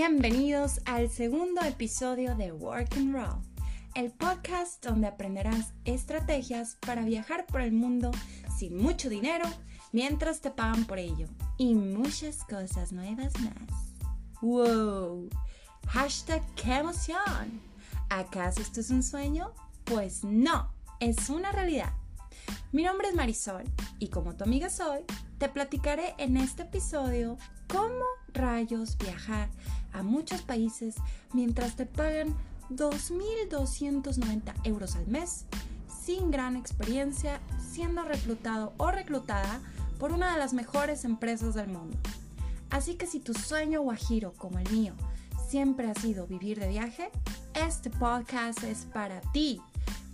Bienvenidos al segundo episodio de Work and Roll, el podcast donde aprenderás estrategias para viajar por el mundo sin mucho dinero mientras te pagan por ello y muchas cosas nuevas más. ¡Wow! Hashtag ¡Qué emoción! ¿Acaso esto es un sueño? Pues no, es una realidad. Mi nombre es Marisol y como tu amiga soy, te platicaré en este episodio cómo rayos viajar a muchos países mientras te pagan 2.290 euros al mes sin gran experiencia siendo reclutado o reclutada por una de las mejores empresas del mundo. Así que si tu sueño guajiro como el mío siempre ha sido vivir de viaje, este podcast es para ti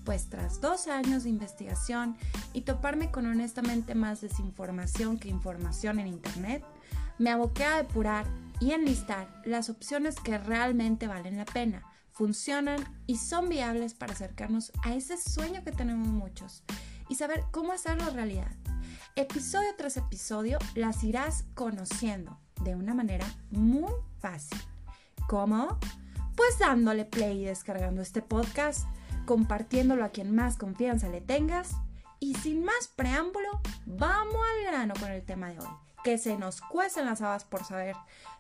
pues tras dos años de investigación y toparme con honestamente más desinformación que información en Internet, me aboqué a depurar y enlistar las opciones que realmente valen la pena, funcionan y son viables para acercarnos a ese sueño que tenemos muchos y saber cómo hacerlo realidad. Episodio tras episodio las irás conociendo de una manera muy fácil. ¿Cómo? Pues dándole play y descargando este podcast compartiéndolo a quien más confianza le tengas. Y sin más preámbulo, vamos al grano con el tema de hoy. Que se nos cuecen las habas por saber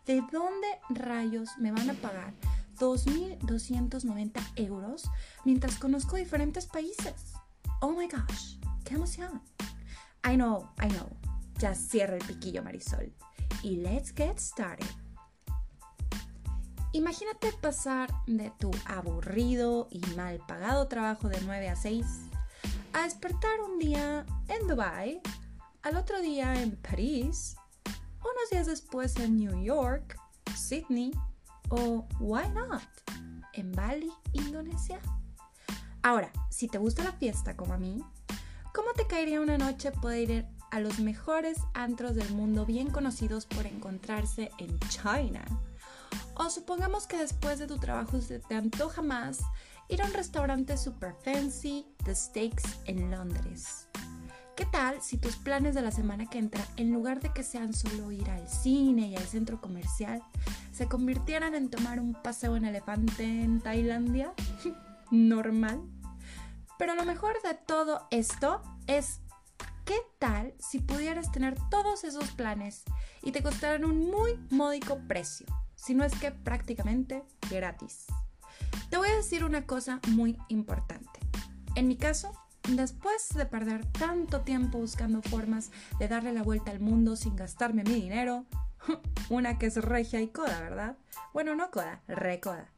de dónde rayos me van a pagar 2.290 euros mientras conozco diferentes países. Oh my gosh, qué emoción. I know, I know. Ya cierra el piquillo, Marisol. Y let's get started. Imagínate pasar de tu aburrido y mal pagado trabajo de 9 a 6 a despertar un día en Dubai, al otro día en París, unos días después en New York, Sydney o, why not, en Bali, Indonesia. Ahora, si te gusta la fiesta como a mí, ¿cómo te caería una noche poder ir a los mejores antros del mundo bien conocidos por encontrarse en China? O supongamos que después de tu trabajo se te antoja más ir a un restaurante super fancy The Steaks en Londres. ¿Qué tal si tus planes de la semana que entra, en lugar de que sean solo ir al cine y al centro comercial, se convirtieran en tomar un paseo en elefante en Tailandia? Normal. Pero lo mejor de todo esto es, ¿qué tal si pudieras tener todos esos planes y te costaran un muy módico precio? si no es que prácticamente gratis. Te voy a decir una cosa muy importante. En mi caso, después de perder tanto tiempo buscando formas de darle la vuelta al mundo sin gastarme mi dinero, una que es regia y coda, ¿verdad? Bueno, no coda, recoda.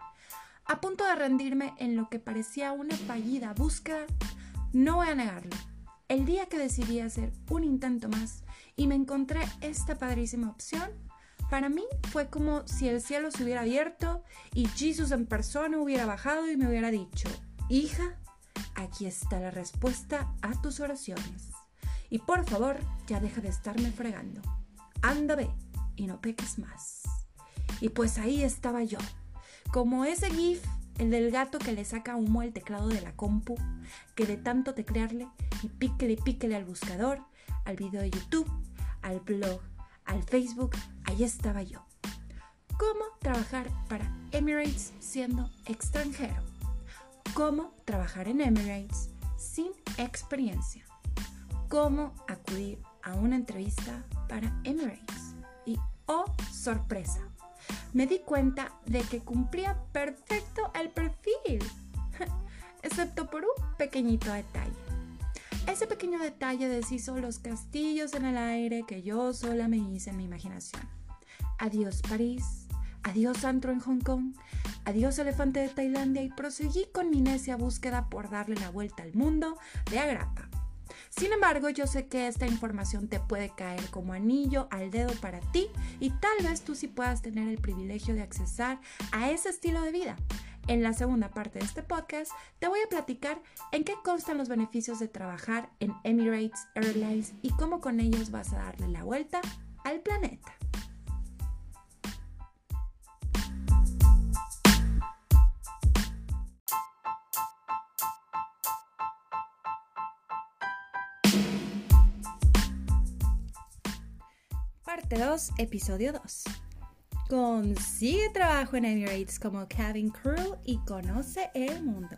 A punto de rendirme en lo que parecía una fallida búsqueda, no voy a negarlo. El día que decidí hacer un intento más y me encontré esta padrísima opción, para mí fue como si el cielo se hubiera abierto y Jesús en persona hubiera bajado y me hubiera dicho, hija, aquí está la respuesta a tus oraciones. Y por favor, ya deja de estarme fregando. Anda ve y no peques más. Y pues ahí estaba yo, como ese GIF, el del gato que le saca humo al teclado de la compu, que de tanto teclearle y píquele y píquele al buscador, al video de YouTube, al blog, al Facebook, ahí estaba yo. ¿Cómo trabajar para Emirates siendo extranjero? ¿Cómo trabajar en Emirates sin experiencia? ¿Cómo acudir a una entrevista para Emirates? Y, oh, sorpresa, me di cuenta de que cumplía perfecto el perfil, excepto por un pequeñito detalle. Ese pequeño detalle deshizo los castillos en el aire que yo sola me hice en mi imaginación. Adiós París, adiós antro en Hong Kong, adiós elefante de Tailandia y proseguí con mi necia búsqueda por darle la vuelta al mundo de agrapa. Sin embargo, yo sé que esta información te puede caer como anillo al dedo para ti y tal vez tú sí puedas tener el privilegio de accesar a ese estilo de vida. En la segunda parte de este podcast te voy a platicar en qué constan los beneficios de trabajar en Emirates Airlines y cómo con ellos vas a darle la vuelta al planeta. Parte 2, episodio 2. Consigue trabajo en Emirates como cabin crew y conoce el mundo.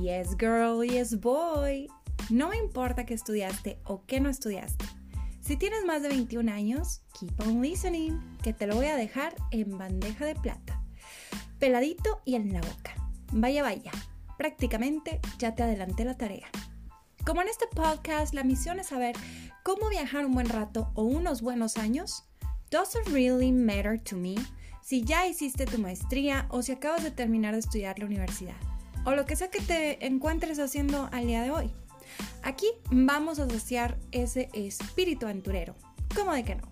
Yes, girl, yes, boy. No importa qué estudiaste o qué no estudiaste. Si tienes más de 21 años, keep on listening, que te lo voy a dejar en bandeja de plata. Peladito y en la boca. Vaya, vaya. Prácticamente ya te adelanté la tarea. Como en este podcast, la misión es saber cómo viajar un buen rato o unos buenos años. Does it really matter to me? Si ya hiciste tu maestría o si acabas de terminar de estudiar la universidad. O lo que sea que te encuentres haciendo al día de hoy. Aquí vamos a asociar ese espíritu aventurero. ¿Cómo de que no?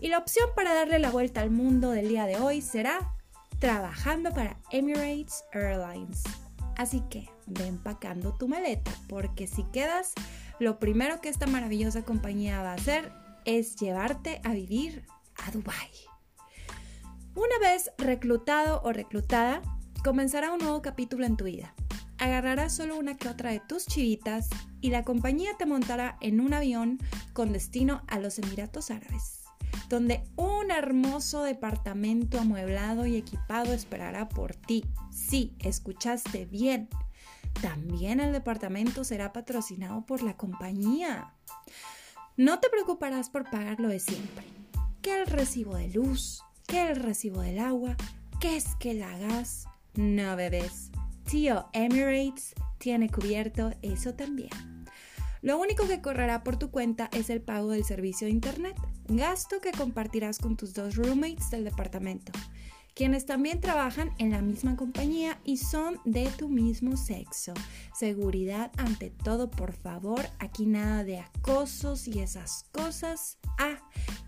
Y la opción para darle la vuelta al mundo del día de hoy será trabajando para Emirates Airlines. Así que ve empacando tu maleta porque si quedas, lo primero que esta maravillosa compañía va a hacer es llevarte a vivir a Dubai. Una vez reclutado o reclutada, comenzará un nuevo capítulo en tu vida agarrarás solo una que otra de tus chivitas y la compañía te montará en un avión con destino a los Emiratos Árabes, donde un hermoso departamento amueblado y equipado esperará por ti. Sí, escuchaste bien. También el departamento será patrocinado por la compañía. No te preocuparás por pagar lo de siempre. Que el recibo de luz, que el recibo del agua, que es que la gas. No, bebés. Tío Emirates tiene cubierto eso también. Lo único que correrá por tu cuenta es el pago del servicio de Internet, gasto que compartirás con tus dos roommates del departamento, quienes también trabajan en la misma compañía y son de tu mismo sexo. Seguridad ante todo, por favor, aquí nada de acosos y esas cosas. Ah,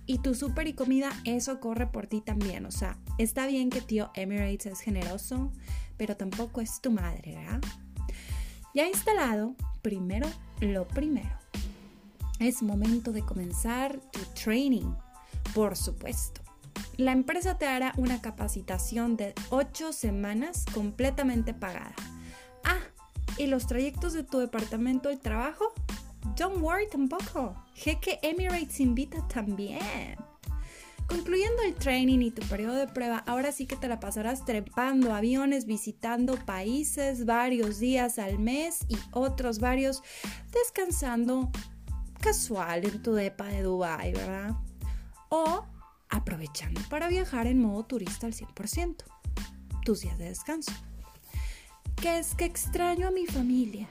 y tu súper y comida, eso corre por ti también. O sea, está bien que tío Emirates es generoso, pero tampoco es tu madre, ¿verdad? Ya instalado, primero lo primero. Es momento de comenzar tu training, por supuesto. La empresa te hará una capacitación de 8 semanas completamente pagada. Ah, ¿y los trayectos de tu departamento al trabajo? Don't worry tampoco. Jeque Emirates invita también. Concluyendo el training y tu periodo de prueba, ahora sí que te la pasarás trepando aviones, visitando países varios días al mes y otros varios descansando casual en tu depa de Dubai, ¿verdad? O aprovechando para viajar en modo turista al 100%, tus días de descanso. ¿Qué es que extraño a mi familia?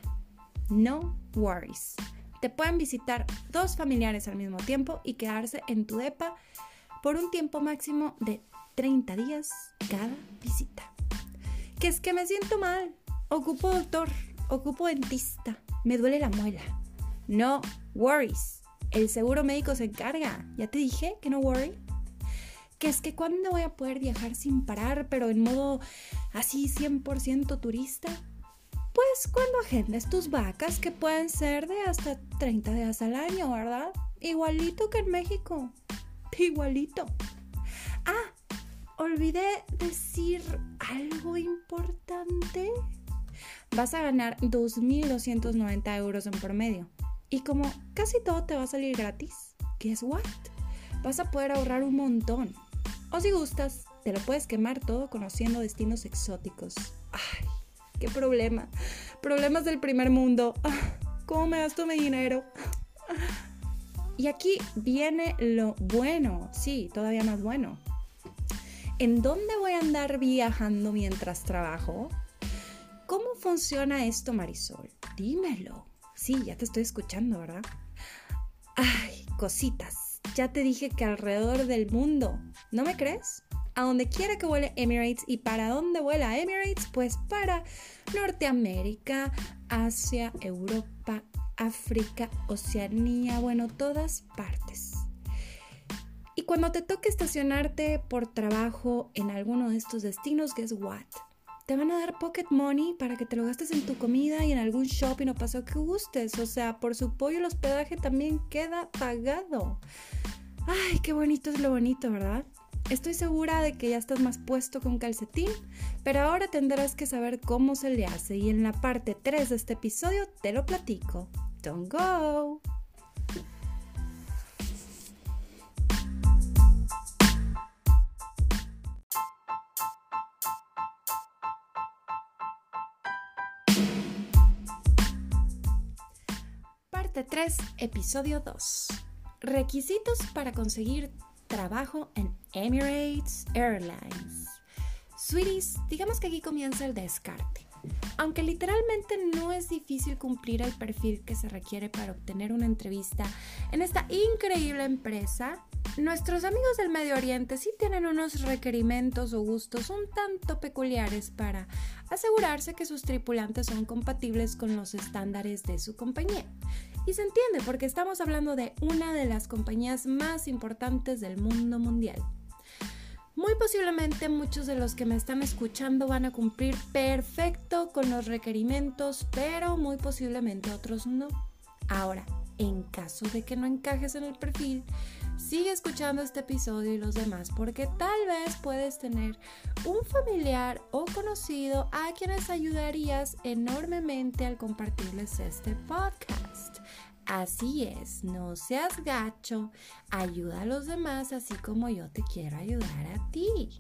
No worries. Te pueden visitar dos familiares al mismo tiempo y quedarse en tu depa por un tiempo máximo de 30 días cada visita. Que es que me siento mal, ocupo doctor, ocupo dentista, me duele la muela. No worries, el seguro médico se encarga. Ya te dije que no worry. Que es que cuando voy a poder viajar sin parar, pero en modo así 100% turista. Pues cuando agendes tus vacas, que pueden ser de hasta 30 días al año, ¿verdad? Igualito que en México igualito. Ah, olvidé decir algo importante. Vas a ganar 2.290 euros en promedio. Y como casi todo te va a salir gratis, guess what? Vas a poder ahorrar un montón. O si gustas, te lo puedes quemar todo conociendo destinos exóticos. Ay, qué problema. Problemas del primer mundo. ¿Cómo me gasto mi dinero? Y aquí viene lo bueno, sí, todavía más bueno. ¿En dónde voy a andar viajando mientras trabajo? ¿Cómo funciona esto, Marisol? Dímelo. Sí, ya te estoy escuchando, ¿verdad? Ay, cositas. Ya te dije que alrededor del mundo. ¿No me crees? A donde quiera que vuele Emirates. ¿Y para dónde vuela Emirates? Pues para Norteamérica, Asia, Europa, África, Oceanía, bueno, todas partes. Y cuando te toque estacionarte por trabajo en alguno de estos destinos, guess what? Te van a dar pocket money para que te lo gastes en tu comida y en algún shopping o paso que gustes. O sea, por su pollo el hospedaje también queda pagado. Ay, qué bonito es lo bonito, ¿verdad? Estoy segura de que ya estás más puesto con calcetín, pero ahora tendrás que saber cómo se le hace y en la parte 3 de este episodio te lo platico. Don't go! 3, episodio 2. Requisitos para conseguir trabajo en Emirates Airlines. Sweeties, digamos que aquí comienza el descarte. Aunque literalmente no es difícil cumplir el perfil que se requiere para obtener una entrevista en esta increíble empresa, nuestros amigos del Medio Oriente sí tienen unos requerimientos o gustos un tanto peculiares para asegurarse que sus tripulantes son compatibles con los estándares de su compañía. Y se entiende porque estamos hablando de una de las compañías más importantes del mundo mundial. Muy posiblemente muchos de los que me están escuchando van a cumplir perfecto con los requerimientos, pero muy posiblemente otros no. Ahora, en caso de que no encajes en el perfil, sigue escuchando este episodio y los demás porque tal vez puedes tener un familiar o conocido a quienes ayudarías enormemente al compartirles este podcast. Así es, no seas gacho, ayuda a los demás así como yo te quiero ayudar a ti.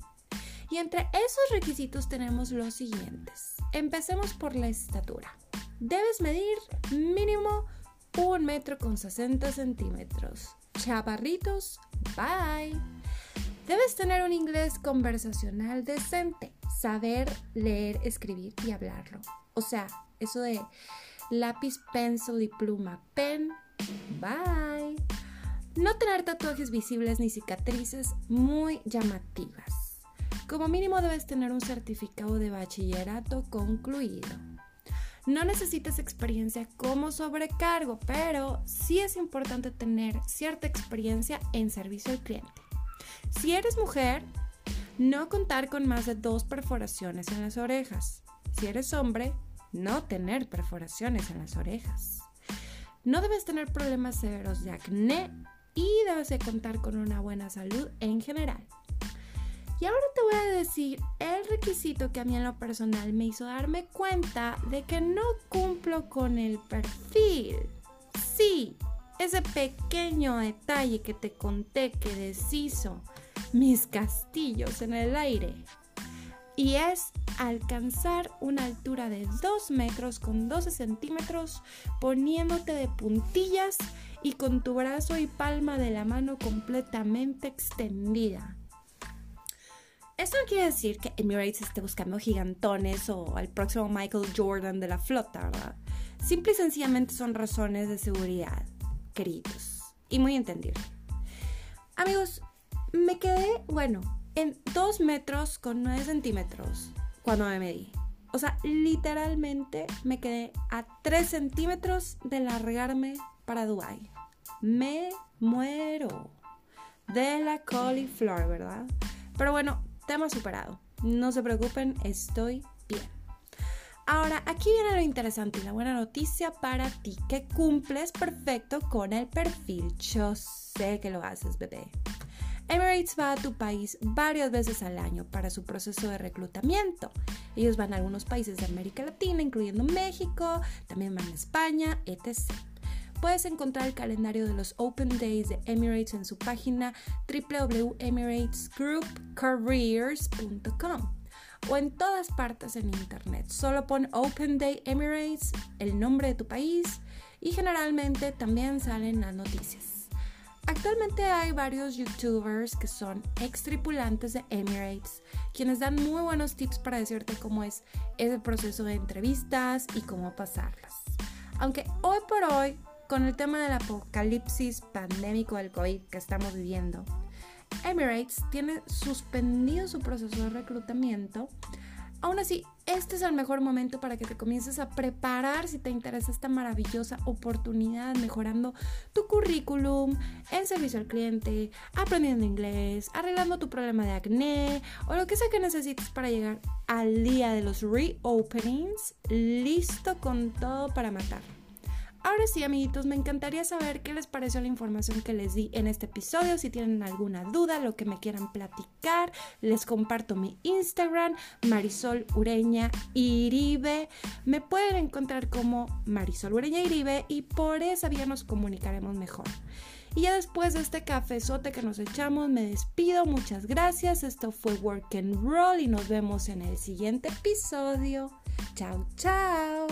Y entre esos requisitos tenemos los siguientes. Empecemos por la estatura. Debes medir mínimo un metro con 60 centímetros. Chaparritos, bye. Debes tener un inglés conversacional decente, saber leer, escribir y hablarlo. O sea, eso de lápiz, pencil y pluma, pen, bye. No tener tatuajes visibles ni cicatrices muy llamativas. Como mínimo debes tener un certificado de bachillerato concluido. No necesitas experiencia como sobrecargo, pero sí es importante tener cierta experiencia en servicio al cliente. Si eres mujer, no contar con más de dos perforaciones en las orejas. Si eres hombre, no tener perforaciones en las orejas. No debes tener problemas severos de acné y debes de contar con una buena salud en general. Y ahora te voy a decir el requisito que a mí en lo personal me hizo darme cuenta de que no cumplo con el perfil. Sí, ese pequeño detalle que te conté que deshizo mis castillos en el aire y es alcanzar una altura de 2 metros con 12 centímetros poniéndote de puntillas y con tu brazo y palma de la mano completamente extendida. Esto no quiere decir que Emirates esté buscando gigantones o al próximo Michael Jordan de la flota, ¿verdad? Simple y sencillamente son razones de seguridad, queridos. Y muy entendible. Amigos, me quedé, bueno, en 2 metros con 9 centímetros cuando me medí. O sea, literalmente me quedé a 3 centímetros de largarme para Dubai. Me muero de la cauliflower, ¿verdad? Pero bueno, tema superado. No se preocupen, estoy bien. Ahora, aquí viene lo interesante y la buena noticia para ti, que cumples perfecto con el perfil. Yo sé que lo haces, bebé. Emirates va a tu país varias veces al año para su proceso de reclutamiento. Ellos van a algunos países de América Latina, incluyendo México, también van a España, etc. Puedes encontrar el calendario de los Open Days de Emirates en su página www.emiratesgroupcareers.com o en todas partes en internet. Solo pon Open Day Emirates, el nombre de tu país y generalmente también salen las noticias. Actualmente hay varios youtubers que son ex tripulantes de Emirates, quienes dan muy buenos tips para decirte cómo es ese proceso de entrevistas y cómo pasarlas. Aunque hoy por hoy, con el tema del apocalipsis pandémico del COVID que estamos viviendo, Emirates tiene suspendido su proceso de reclutamiento Aún así, este es el mejor momento para que te comiences a preparar si te interesa esta maravillosa oportunidad, mejorando tu currículum en servicio al cliente, aprendiendo inglés, arreglando tu problema de acné o lo que sea que necesites para llegar al día de los reopenings, listo con todo para matar. Ahora sí, amiguitos, me encantaría saber qué les pareció la información que les di en este episodio. Si tienen alguna duda, lo que me quieran platicar, les comparto mi Instagram, Marisol Ureña Iribe. Me pueden encontrar como Marisol Ureña Iribe y por esa vía nos comunicaremos mejor. Y ya después de este cafezote que nos echamos, me despido. Muchas gracias. Esto fue Work and Roll y nos vemos en el siguiente episodio. Chao, chao.